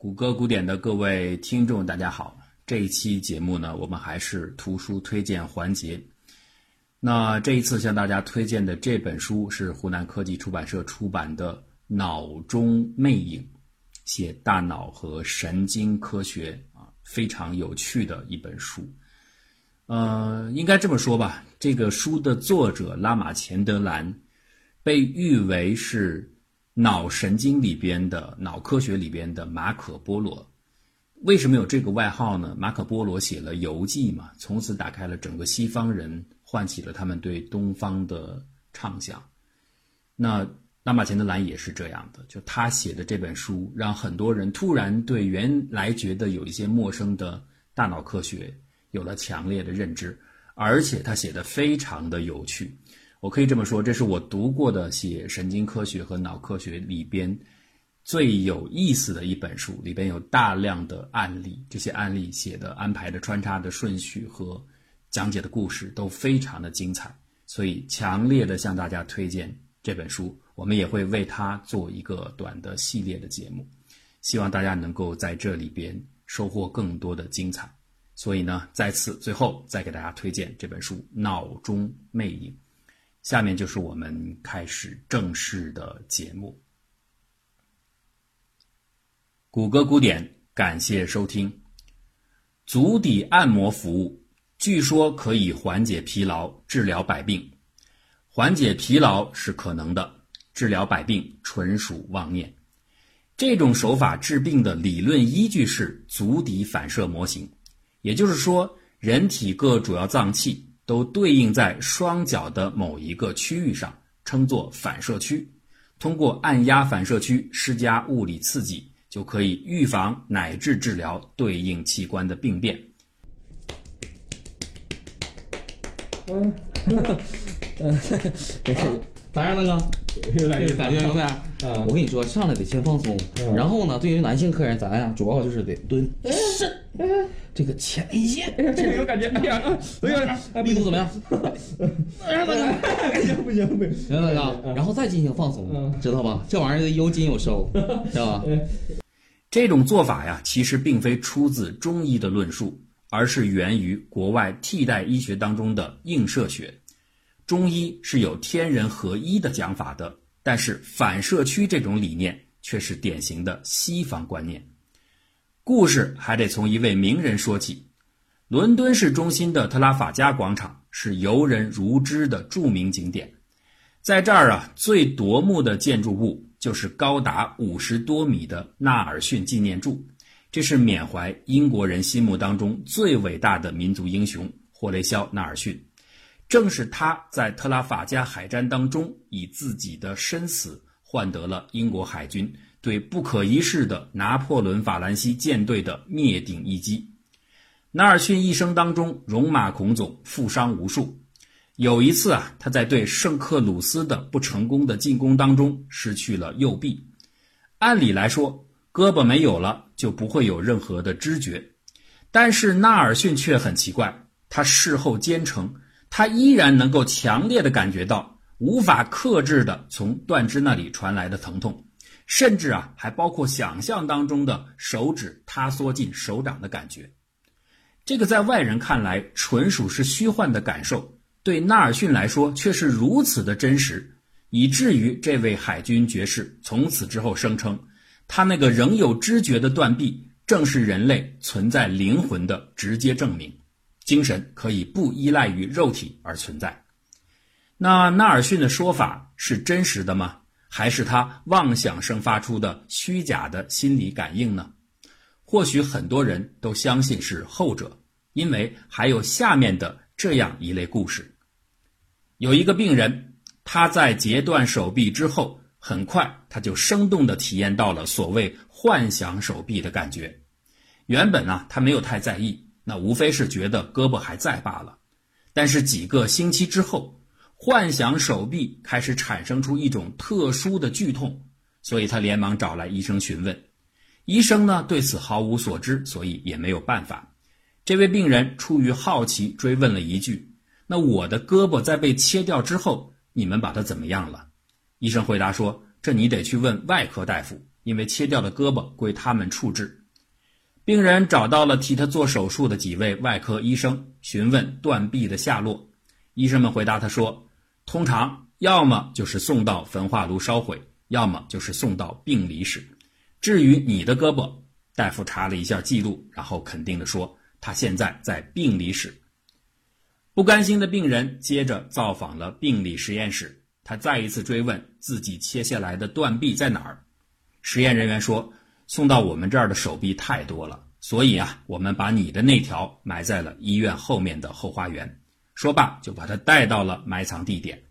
谷歌古典的各位听众，大家好。这一期节目呢，我们还是图书推荐环节。那这一次向大家推荐的这本书是湖南科技出版社出版的《脑中魅影》，写大脑和神经科学啊，非常有趣的一本书。呃，应该这么说吧，这个书的作者拉马钱德兰被誉为是。脑神经里边的脑科学里边的马可波罗，为什么有这个外号呢？马可波罗写了游记嘛，从此打开了整个西方人，唤起了他们对东方的畅想。那拉马钱德兰也是这样的，就他写的这本书，让很多人突然对原来觉得有一些陌生的大脑科学有了强烈的认知，而且他写的非常的有趣。我可以这么说，这是我读过的写神经科学和脑科学里边最有意思的一本书。里边有大量的案例，这些案例写的、安排的、穿插的顺序和讲解的故事都非常的精彩，所以强烈的向大家推荐这本书。我们也会为它做一个短的系列的节目，希望大家能够在这里边收获更多的精彩。所以呢，再次最后再给大家推荐这本书《脑中魅影》。下面就是我们开始正式的节目。谷歌古典，感谢收听。足底按摩服务据说可以缓解疲劳、治疗百病。缓解疲劳是可能的，治疗百病纯属妄念。这种手法治病的理论依据是足底反射模型，也就是说，人体各主要脏器。都对应在双脚的某一个区域上，称作反射区。通过按压反射区施加物理刺激，就可以预防乃至治疗对应器官的病变。嗯，嗯，咋样，那个？越来越感觉有没有？我跟你说，上来得先放松，然后呢，对于男性客人，咱呀主要就是得蹲，是，这个前列腺，这个有感觉，哎呀，哎呀，力度怎么样？哎呀，不行不行不行，行大哥，然后再进行放松，知道吧？这玩意儿有紧有收，知道吧？这种做法呀，其实并非出自中医的论述，而是源于国外替代医学当中的映射学。中医是有天人合一的讲法的，但是反射区这种理念却是典型的西方观念。故事还得从一位名人说起。伦敦市中心的特拉法加广场是游人如织的著名景点，在这儿啊，最夺目的建筑物就是高达五十多米的纳尔逊纪念柱，这是缅怀英国人心目当中最伟大的民族英雄霍雷肖·纳尔逊。正是他在特拉法加海战当中，以自己的身死换得了英国海军对不可一世的拿破仑法兰西舰队的灭顶一击。纳尔逊一生当中戎马倥偬，负伤无数。有一次啊，他在对圣克鲁斯的不成功的进攻当中失去了右臂。按理来说，胳膊没有了就不会有任何的知觉，但是纳尔逊却很奇怪，他事后坚称。他依然能够强烈的感觉到无法克制的从断肢那里传来的疼痛，甚至啊还包括想象当中的手指塌缩进手掌的感觉。这个在外人看来纯属是虚幻的感受，对纳尔逊来说却是如此的真实，以至于这位海军爵士从此之后声称，他那个仍有知觉的断臂正是人类存在灵魂的直接证明。精神可以不依赖于肉体而存在，那纳尔逊的说法是真实的吗？还是他妄想生发出的虚假的心理感应呢？或许很多人都相信是后者，因为还有下面的这样一类故事：有一个病人，他在截断手臂之后，很快他就生动地体验到了所谓幻想手臂的感觉。原本啊，他没有太在意。那无非是觉得胳膊还在罢了，但是几个星期之后，幻想手臂开始产生出一种特殊的剧痛，所以他连忙找来医生询问。医生呢对此毫无所知，所以也没有办法。这位病人出于好奇追问了一句：“那我的胳膊在被切掉之后，你们把它怎么样了？”医生回答说：“这你得去问外科大夫，因为切掉的胳膊归他们处置。病人找到了替他做手术的几位外科医生，询问断臂的下落。医生们回答他说：“通常要么就是送到焚化炉烧毁，要么就是送到病理室。至于你的胳膊，大夫查了一下记录，然后肯定地说，他现在在病理室。”不甘心的病人接着造访了病理实验室，他再一次追问自己切下来的断臂在哪儿。实验人员说：“送到我们这儿的手臂太多了，所以啊，我们把你的那条埋在了医院后面的后花园。”说罢，就把他带到了埋藏地点。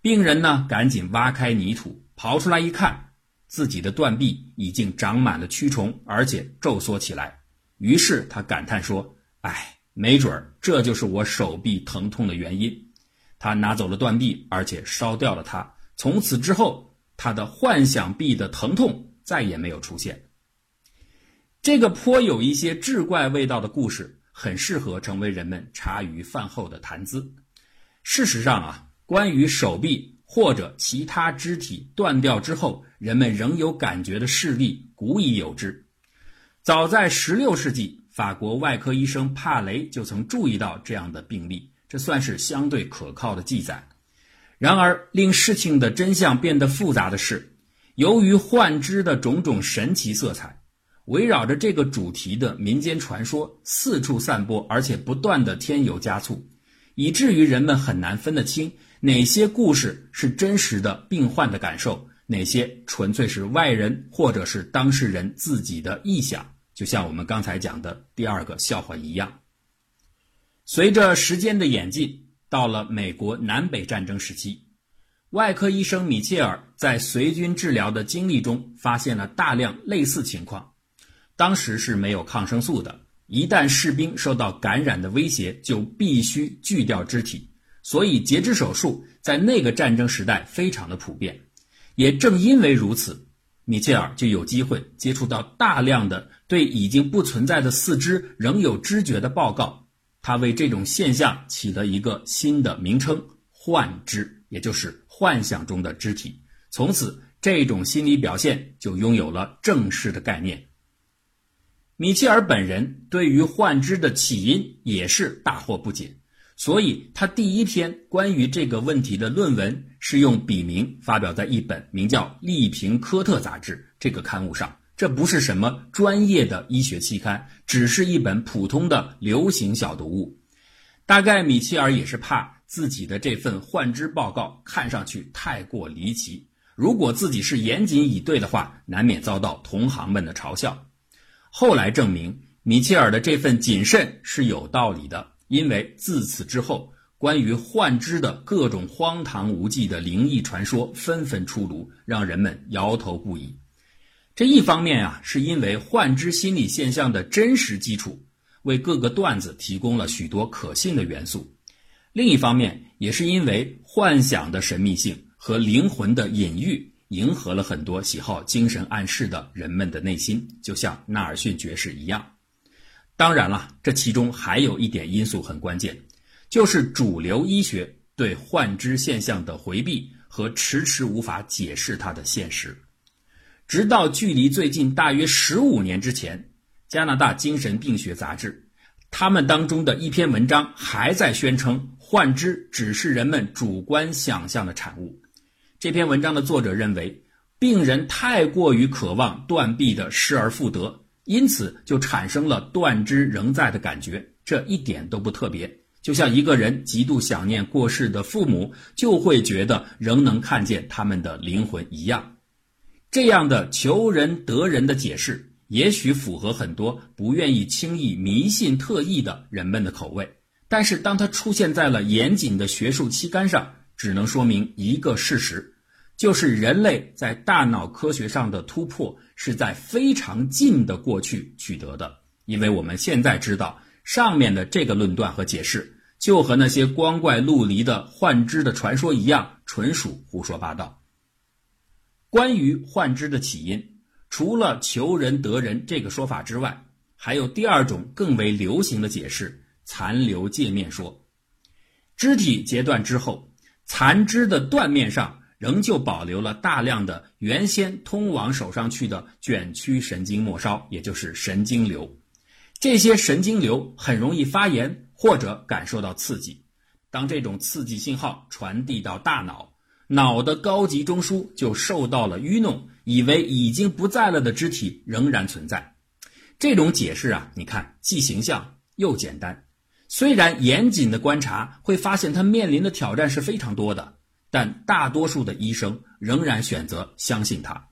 病人呢，赶紧挖开泥土，刨出来一看，自己的断臂已经长满了蛆虫，而且皱缩起来。于是他感叹说：“哎。”没准儿，这就是我手臂疼痛的原因。他拿走了断臂，而且烧掉了它。从此之后，他的幻想臂的疼痛再也没有出现。这个颇有一些志怪味道的故事，很适合成为人们茶余饭后的谈资。事实上啊，关于手臂或者其他肢体断掉之后，人们仍有感觉的事例，古已有之。早在16世纪。法国外科医生帕雷就曾注意到这样的病例，这算是相对可靠的记载。然而，令事情的真相变得复杂的是，由于幻肢的种种神奇色彩，围绕着这个主题的民间传说四处散播，而且不断的添油加醋，以至于人们很难分得清哪些故事是真实的病患的感受，哪些纯粹是外人或者是当事人自己的臆想。就像我们刚才讲的第二个笑话一样，随着时间的演进，到了美国南北战争时期，外科医生米切尔在随军治疗的经历中发现了大量类似情况。当时是没有抗生素的，一旦士兵受到感染的威胁，就必须锯掉肢体，所以截肢手术在那个战争时代非常的普遍。也正因为如此。米切尔就有机会接触到大量的对已经不存在的四肢仍有知觉的报告，他为这种现象起了一个新的名称——幻肢，也就是幻想中的肢体。从此，这种心理表现就拥有了正式的概念。米切尔本人对于幻肢的起因也是大惑不解。所以，他第一篇关于这个问题的论文是用笔名发表在一本名叫《利平科特杂志》这个刊物上。这不是什么专业的医学期刊，只是一本普通的流行小读物。大概米切尔也是怕自己的这份幻肢报告看上去太过离奇，如果自己是严谨以对的话，难免遭到同行们的嘲笑。后来证明，米切尔的这份谨慎是有道理的。因为自此之后，关于幻肢的各种荒唐无稽的灵异传说纷纷出炉，让人们摇头不已。这一方面啊，是因为幻肢心理现象的真实基础，为各个段子提供了许多可信的元素；另一方面，也是因为幻想的神秘性和灵魂的隐喻，迎合了很多喜好精神暗示的人们的内心，就像纳尔逊爵士一样。当然了，这其中还有一点因素很关键，就是主流医学对幻肢现象的回避和迟迟无法解释它的现实。直到距离最近大约十五年之前，加拿大精神病学杂志，他们当中的一篇文章还在宣称幻肢只是人们主观想象的产物。这篇文章的作者认为，病人太过于渴望断臂的失而复得。因此，就产生了断肢仍在的感觉，这一点都不特别。就像一个人极度想念过世的父母，就会觉得仍能看见他们的灵魂一样。这样的求人得人的解释，也许符合很多不愿意轻易迷信特异的人们的口味。但是，当它出现在了严谨的学术期刊上，只能说明一个事实。就是人类在大脑科学上的突破是在非常近的过去取得的，因为我们现在知道上面的这个论断和解释，就和那些光怪陆离的幻肢的传说一样，纯属胡说八道。关于幻肢的起因，除了求人得人这个说法之外，还有第二种更为流行的解释——残留界面说。肢体截断之后，残肢的断面上。仍旧保留了大量的原先通往手上去的卷曲神经末梢，也就是神经瘤。这些神经瘤很容易发炎或者感受到刺激。当这种刺激信号传递到大脑，脑的高级中枢就受到了愚弄，以为已经不在了的肢体仍然存在。这种解释啊，你看既形象又简单。虽然严谨的观察会发现，他面临的挑战是非常多的。但大多数的医生仍然选择相信他。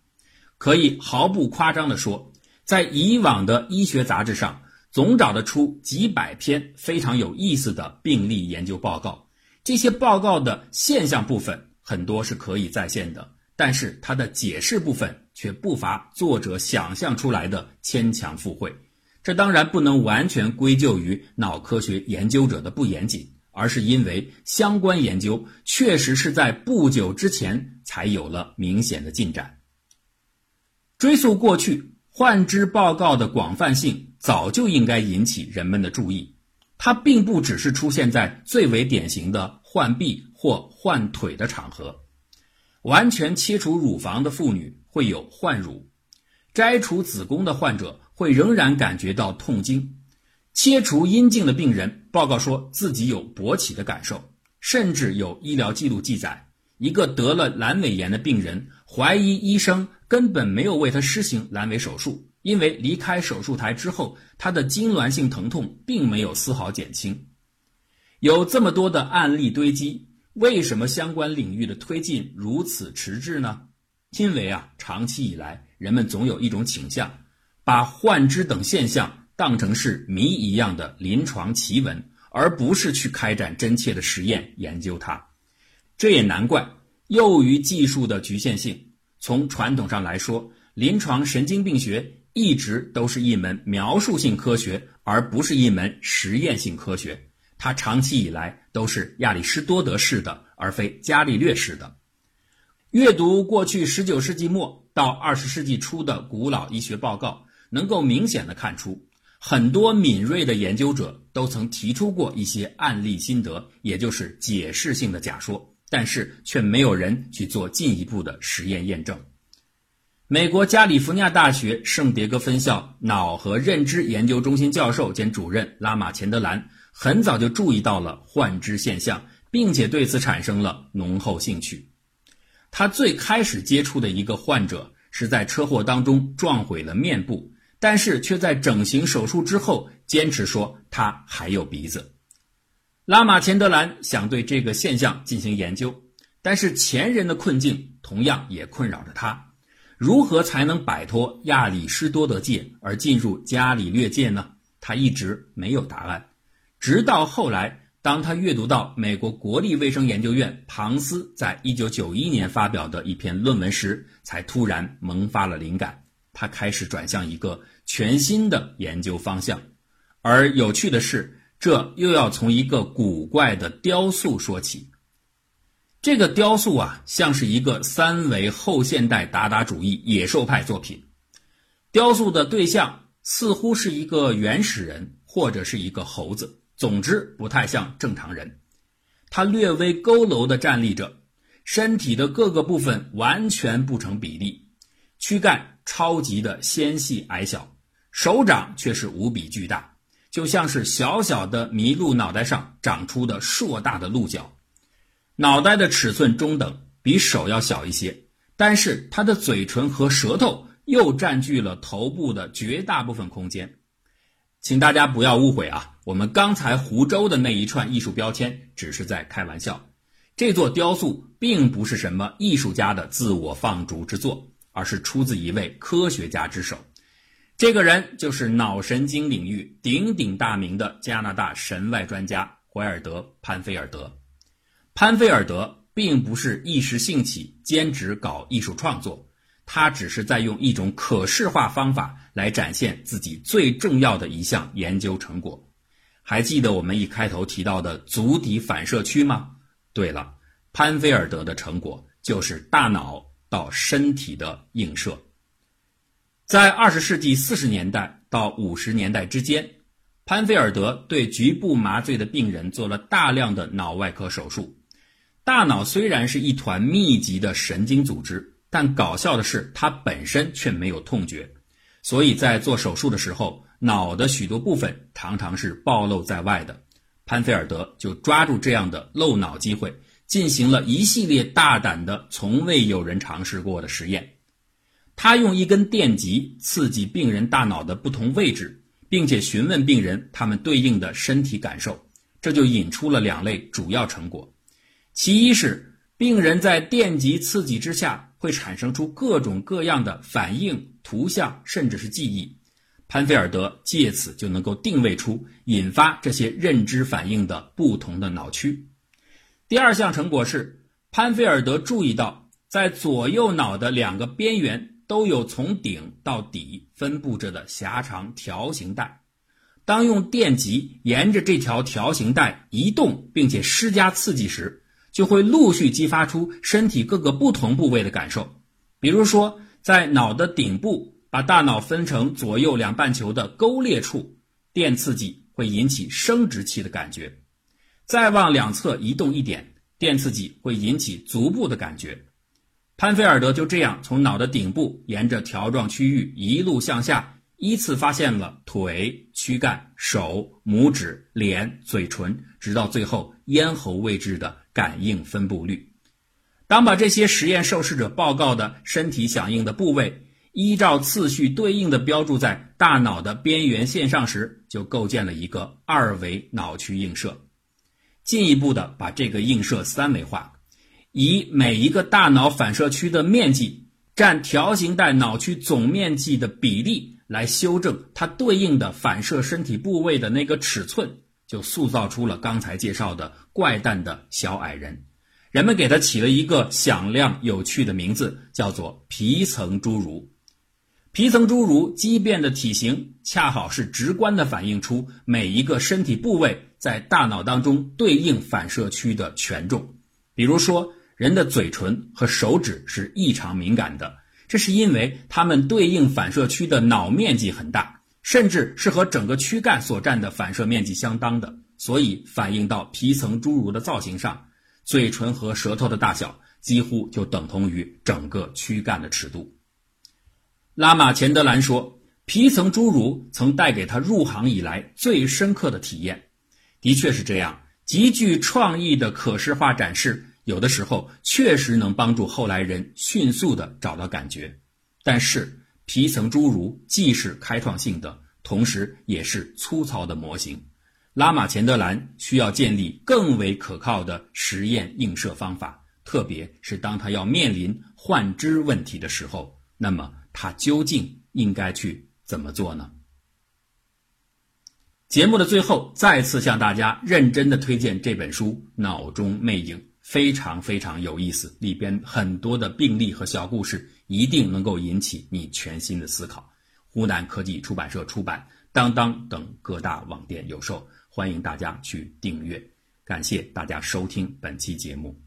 可以毫不夸张地说，在以往的医学杂志上，总找得出几百篇非常有意思的病例研究报告。这些报告的现象部分很多是可以再现的，但是它的解释部分却不乏作者想象出来的牵强附会。这当然不能完全归咎于脑科学研究者的不严谨。而是因为相关研究确实是在不久之前才有了明显的进展。追溯过去，幻肢报告的广泛性早就应该引起人们的注意。它并不只是出现在最为典型的换臂或换腿的场合，完全切除乳房的妇女会有换乳，摘除子宫的患者会仍然感觉到痛经。切除阴茎的病人报告说自己有勃起的感受，甚至有医疗记录记载，一个得了阑尾炎的病人怀疑医生根本没有为他施行阑尾手术，因为离开手术台之后，他的痉挛性疼痛并没有丝毫减轻。有这么多的案例堆积，为什么相关领域的推进如此迟滞呢？因为啊，长期以来人们总有一种倾向，把幻肢等现象。当成是谜一样的临床奇闻，而不是去开展真切的实验研究它。这也难怪，由于技术的局限性，从传统上来说，临床神经病学一直都是一门描述性科学，而不是一门实验性科学。它长期以来都是亚里士多德式的，而非伽利略式的。阅读过去十九世纪末到二十世纪初的古老医学报告，能够明显的看出。很多敏锐的研究者都曾提出过一些案例心得，也就是解释性的假说，但是却没有人去做进一步的实验验证。美国加利福尼亚大学圣迭戈分校脑和认知研究中心教授兼主任拉马钱德兰很早就注意到了幻肢现象，并且对此产生了浓厚兴趣。他最开始接触的一个患者是在车祸当中撞毁了面部。但是却在整形手术之后坚持说他还有鼻子。拉马钱德兰想对这个现象进行研究，但是前人的困境同样也困扰着他。如何才能摆脱亚里士多德界而进入伽利略界呢？他一直没有答案。直到后来，当他阅读到美国国立卫生研究院庞斯在一九九一年发表的一篇论文时，才突然萌发了灵感。他开始转向一个全新的研究方向，而有趣的是，这又要从一个古怪的雕塑说起。这个雕塑啊，像是一个三维后现代达达主义野兽派作品。雕塑的对象似乎是一个原始人，或者是一个猴子，总之不太像正常人。他略微佝偻地站立着，身体的各个部分完全不成比例，躯干。超级的纤细矮小，手掌却是无比巨大，就像是小小的麋鹿脑袋上长出的硕大的鹿角。脑袋的尺寸中等，比手要小一些，但是它的嘴唇和舌头又占据了头部的绝大部分空间。请大家不要误会啊，我们刚才湖州的那一串艺术标签只是在开玩笑，这座雕塑并不是什么艺术家的自我放逐之作。而是出自一位科学家之手，这个人就是脑神经领域鼎鼎大名的加拿大神外专家怀尔德·潘菲尔德。潘菲尔德并不是一时兴起兼职搞艺术创作，他只是在用一种可视化方法来展现自己最重要的一项研究成果。还记得我们一开头提到的足底反射区吗？对了，潘菲尔德的成果就是大脑。到身体的映射，在二十世纪四十年代到五十年代之间，潘菲尔德对局部麻醉的病人做了大量的脑外科手术。大脑虽然是一团密集的神经组织，但搞笑的是，它本身却没有痛觉，所以在做手术的时候，脑的许多部分常常是暴露在外的。潘菲尔德就抓住这样的漏脑机会，进行了一系列大胆的、从未有人尝试过的实验。他用一根电极刺激病人大脑的不同位置，并且询问病人他们对应的身体感受，这就引出了两类主要成果。其一是病人在电极刺激之下会产生出各种各样的反应、图像，甚至是记忆。潘菲尔德借此就能够定位出引发这些认知反应的不同的脑区。第二项成果是，潘菲尔德注意到在左右脑的两个边缘都有从顶到底分布着的狭长条形带。当用电极沿着这条条形带移动，并且施加刺激时，就会陆续激发出身体各个不同部位的感受，比如说，在脑的顶部，把大脑分成左右两半球的沟裂处，电刺激会引起生殖器的感觉；再往两侧移动一点，电刺激会引起足部的感觉。潘菲尔德就这样从脑的顶部沿着条状区域一路向下。依次发现了腿、躯干、手、拇指、脸、嘴唇，直到最后咽喉位置的感应分布率。当把这些实验受试者报告的身体响应的部位依照次序对应的标注在大脑的边缘线上时，就构建了一个二维脑区映射。进一步的把这个映射三维化，以每一个大脑反射区的面积占条形带脑区总面积的比例。来修正它对应的反射身体部位的那个尺寸，就塑造出了刚才介绍的怪诞的小矮人。人们给它起了一个响亮有趣的名字，叫做皮层侏儒。皮层侏儒畸变的体型，恰好是直观地反映出每一个身体部位在大脑当中对应反射区的权重。比如说，人的嘴唇和手指是异常敏感的。这是因为它们对应反射区的脑面积很大，甚至是和整个躯干所占的反射面积相当的，所以反映到皮层侏儒的造型上，嘴唇和舌头的大小几乎就等同于整个躯干的尺度。拉玛钱德兰说，皮层侏儒曾带给他入行以来最深刻的体验，的确是这样，极具创意的可视化展示。有的时候确实能帮助后来人迅速地找到感觉，但是皮层侏儒既是开创性的，同时也是粗糙的模型。拉玛钱德兰需要建立更为可靠的实验映射方法，特别是当他要面临幻肢问题的时候，那么他究竟应该去怎么做呢？节目的最后，再次向大家认真的推荐这本书《脑中魅影》。非常非常有意思，里边很多的病例和小故事，一定能够引起你全新的思考。湖南科技出版社出版，当当等各大网店有售，欢迎大家去订阅。感谢大家收听本期节目。